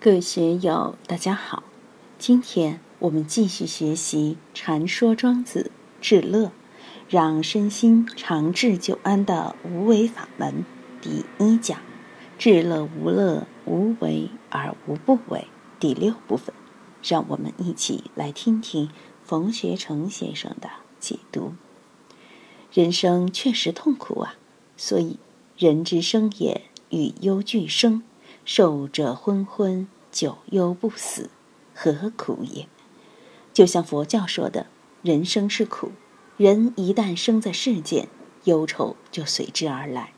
各位学友，大家好！今天我们继续学习《禅说庄子治乐，让身心长治久安的无为法门》第一讲“治乐无乐，无为而无不为”第六部分。让我们一起来听听冯学成先生的解读。人生确实痛苦啊，所以人之生也，与忧俱生。受者昏昏，久忧不死，何苦也？就像佛教说的，人生是苦，人一旦生在世间，忧愁就随之而来。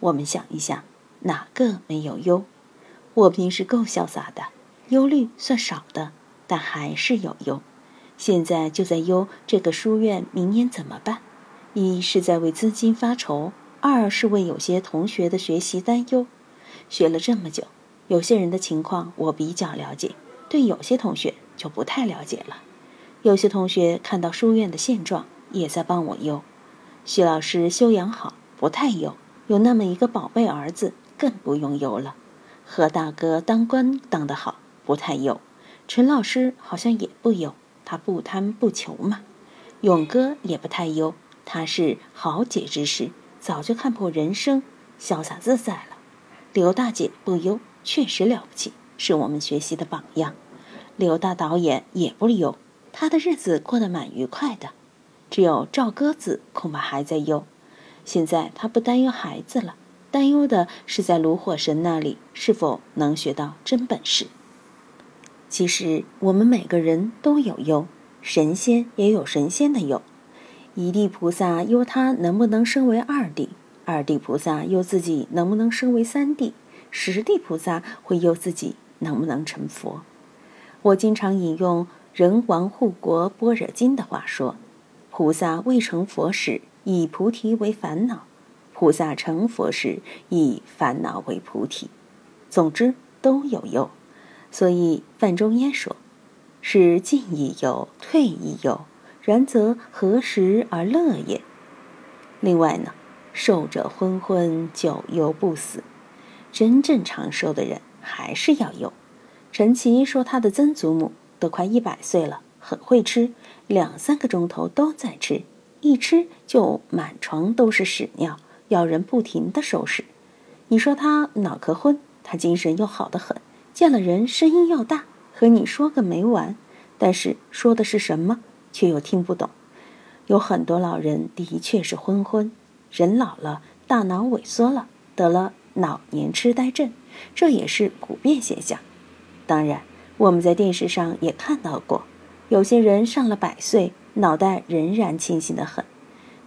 我们想一想，哪个没有忧？我平时够潇洒的，忧虑算少的，但还是有忧。现在就在忧这个书院明年怎么办？一是在为资金发愁，二是为有些同学的学习担忧。学了这么久，有些人的情况我比较了解，对有些同学就不太了解了。有些同学看到书院的现状，也在帮我忧。徐老师修养好，不太忧；有那么一个宝贝儿子，更不用忧了。何大哥当官当得好，不太忧。陈老师好像也不忧，他不贪不求嘛。勇哥也不太忧，他是豪杰之士，早就看破人生，潇洒自在了。刘大姐不忧，确实了不起，是我们学习的榜样。刘大导演也不忧，他的日子过得蛮愉快的。只有赵鸽子恐怕还在忧。现在他不担忧孩子了，担忧的是在炉火神那里是否能学到真本事。其实我们每个人都有忧，神仙也有神仙的忧。一地菩萨忧他能不能升为二地。二地菩萨忧自己能不能升为三地，十地菩萨会忧自己能不能成佛。我经常引用人王护国般若经的话说：菩萨未成佛时，以菩提为烦恼；菩萨成佛时，以烦恼为菩提。总之都有忧。所以范仲淹说：“是进亦忧，退亦忧，然则何时而乐也？”另外呢？寿者昏昏，久忧不死。真正长寿的人还是要忧。陈奇说他的曾祖母都快一百岁了，很会吃，两三个钟头都在吃，一吃就满床都是屎尿，要人不停的收拾。你说他脑壳昏，他精神又好得很，见了人声音又大，和你说个没完。但是说的是什么，却又听不懂。有很多老人的确是昏昏。人老了，大脑萎缩了，得了老年痴呆症，这也是普遍现象。当然，我们在电视上也看到过，有些人上了百岁，脑袋仍然清醒得很。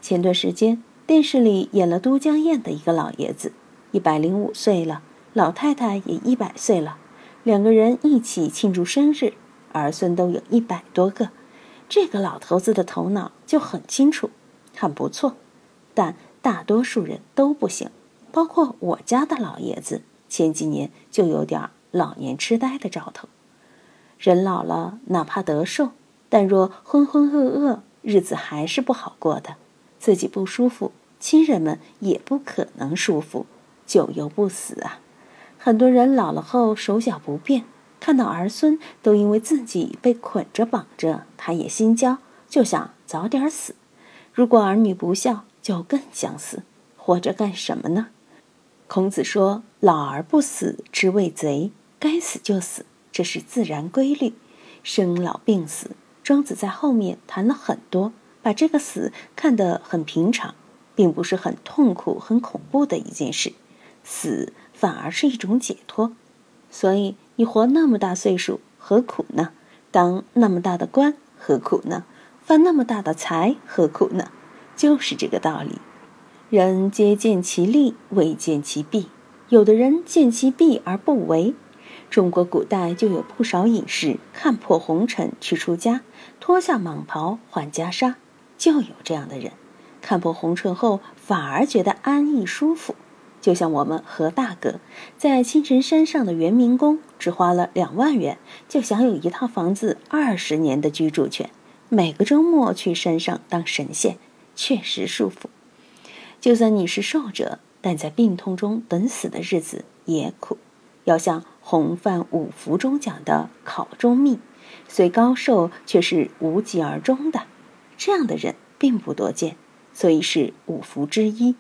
前段时间，电视里演了都江堰的一个老爷子，一百零五岁了，老太太也一百岁了，两个人一起庆祝生日，儿孙都有一百多个。这个老头子的头脑就很清楚，很不错，但。大多数人都不行，包括我家的老爷子，前几年就有点老年痴呆的兆头。人老了，哪怕得寿，但若浑浑噩噩，日子还是不好过的。自己不舒服，亲人们也不可能舒服，久忧不死啊。很多人老了后手脚不便，看到儿孙都因为自己被捆着绑着，他也心焦，就想早点死。如果儿女不孝，就更相似，活着干什么呢？孔子说：“老而不死，之谓贼。该死就死，这是自然规律。生老病死，庄子在后面谈了很多，把这个死看得很平常，并不是很痛苦、很恐怖的一件事。死反而是一种解脱。所以你活那么大岁数，何苦呢？当那么大的官，何苦呢？发那么大的财，何苦呢？”就是这个道理，人皆见其利，未见其弊。有的人见其弊而不为。中国古代就有不少隐士看破红尘去出家，脱下蟒袍换袈裟，就有这样的人。看破红尘后，反而觉得安逸舒服。就像我们何大哥，在青城山上的圆明宫，只花了两万元，就享有一套房子二十年的居住权，每个周末去山上当神仙。确实舒服。就算你是寿者，但在病痛中等死的日子也苦。要像洪范五福中讲的考中秘，虽高寿却是无疾而终的。这样的人并不多见，所以是五福之一。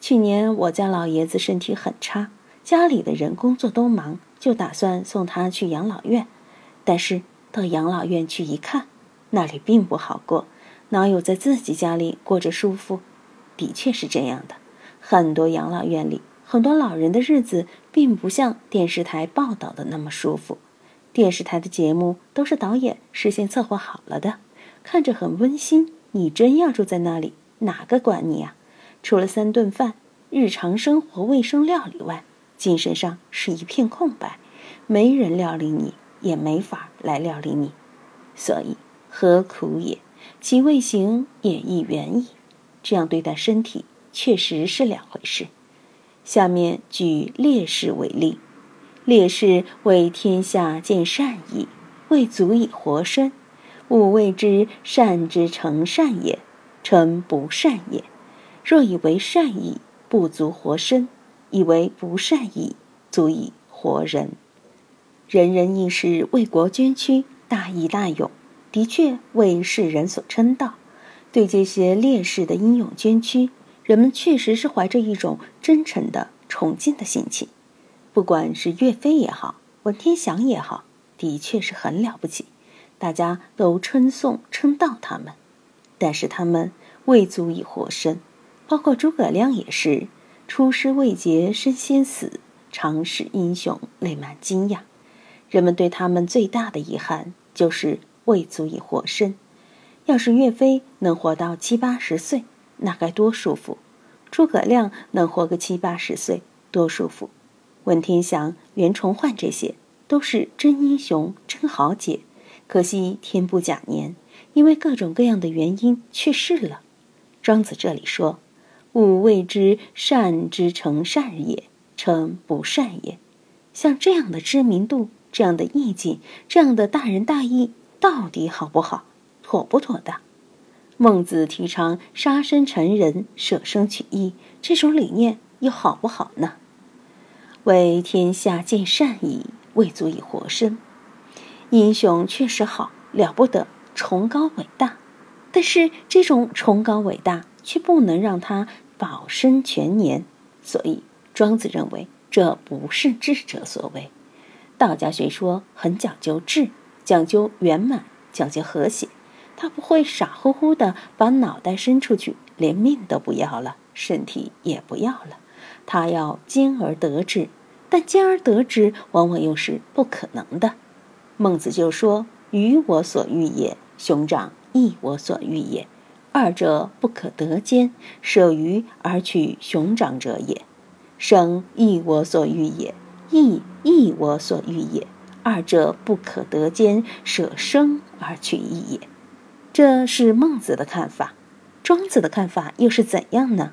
去年我家老爷子身体很差，家里的人工作都忙，就打算送他去养老院。但是到养老院去一看，那里并不好过，哪有在自己家里过着舒服？的确是这样的，很多养老院里，很多老人的日子并不像电视台报道的那么舒服。电视台的节目都是导演事先策划好了的，看着很温馨。你真要住在那里，哪个管你呀？除了三顿饭、日常生活卫生料理外，精神上是一片空白，没人料理你，也没法来料理你。所以何苦也？其未行也亦远矣。这样对待身体，确实是两回事。下面举烈士为例：烈士为天下见善矣，未足以活身，吾谓之善之成善也，成不善也。若以为善矣，不足活身；以为不善矣，足以活人。人人亦是为国捐躯，大义大勇，的确为世人所称道。对这些烈士的英勇捐躯，人们确实是怀着一种真诚的崇敬的心情。不管是岳飞也好，文天祥也好，的确是很了不起，大家都称颂称道他们。但是他们未足以活身。包括诸葛亮也是，出师未捷身先死，常使英雄泪满襟呀。人们对他们最大的遗憾就是未足以活身。要是岳飞能活到七八十岁，那该多舒服；诸葛亮能活个七八十岁，多舒服；文天祥、袁崇焕这些都是真英雄、真豪杰，可惜天不假年，因为各种各样的原因去世了。庄子这里说。吾谓之善之成善也，成不善也。像这样的知名度、这样的意境、这样的大仁大义，到底好不好？妥不妥当？孟子提倡杀身成仁、舍生取义，这种理念又好不好呢？为天下尽善矣，未足以活身。英雄确实好，了不得，崇高伟大。但是这种崇高伟大，却不能让他。保身全年，所以庄子认为这不是智者所为。道家学说很讲究智，讲究圆满，讲究和谐。他不会傻乎乎的把脑袋伸出去，连命都不要了，身体也不要了。他要兼而得之，但兼而得之往往又是不可能的。孟子就说：“予我所欲也，兄长亦我所欲也。”二者不可得兼，舍鱼而取熊掌者也。生亦我所欲也，义亦我所欲也。二者不可得兼，舍生而取义也。这是孟子的看法。庄子的看法又是怎样呢？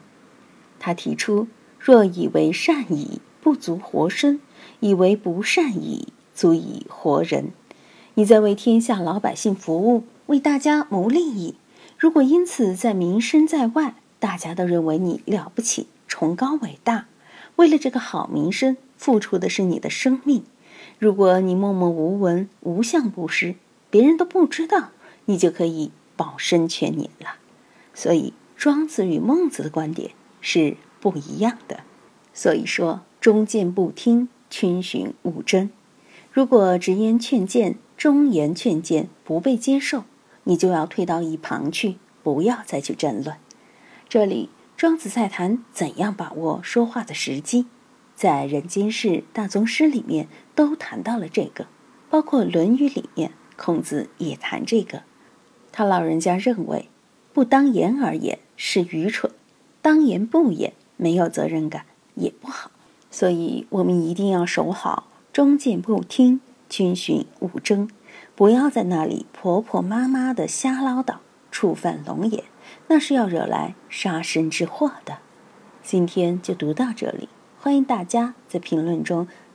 他提出：若以为善矣，不足活身；以为不善矣，足以活人。你在为天下老百姓服务，为大家谋利益。如果因此在名声在外，大家都认为你了不起、崇高伟大，为了这个好名声，付出的是你的生命。如果你默默无闻、无相不施，别人都不知道，你就可以保身全年了。所以，庄子与孟子的观点是不一样的。所以说，忠谏不听，群循勿争。如果直言劝谏、忠言劝谏不被接受，你就要退到一旁去，不要再去争论。这里庄子在谈怎样把握说话的时机，在《人间世》大宗师里面都谈到了这个，包括《论语》里面，孔子也谈这个。他老人家认为，不当言而言是愚蠢，当言不言没有责任感也不好。所以我们一定要守好忠谏不听，君循勿争。不要在那里婆婆妈妈的瞎唠叨，触犯龙眼，那是要惹来杀身之祸的。今天就读到这里，欢迎大家在评论中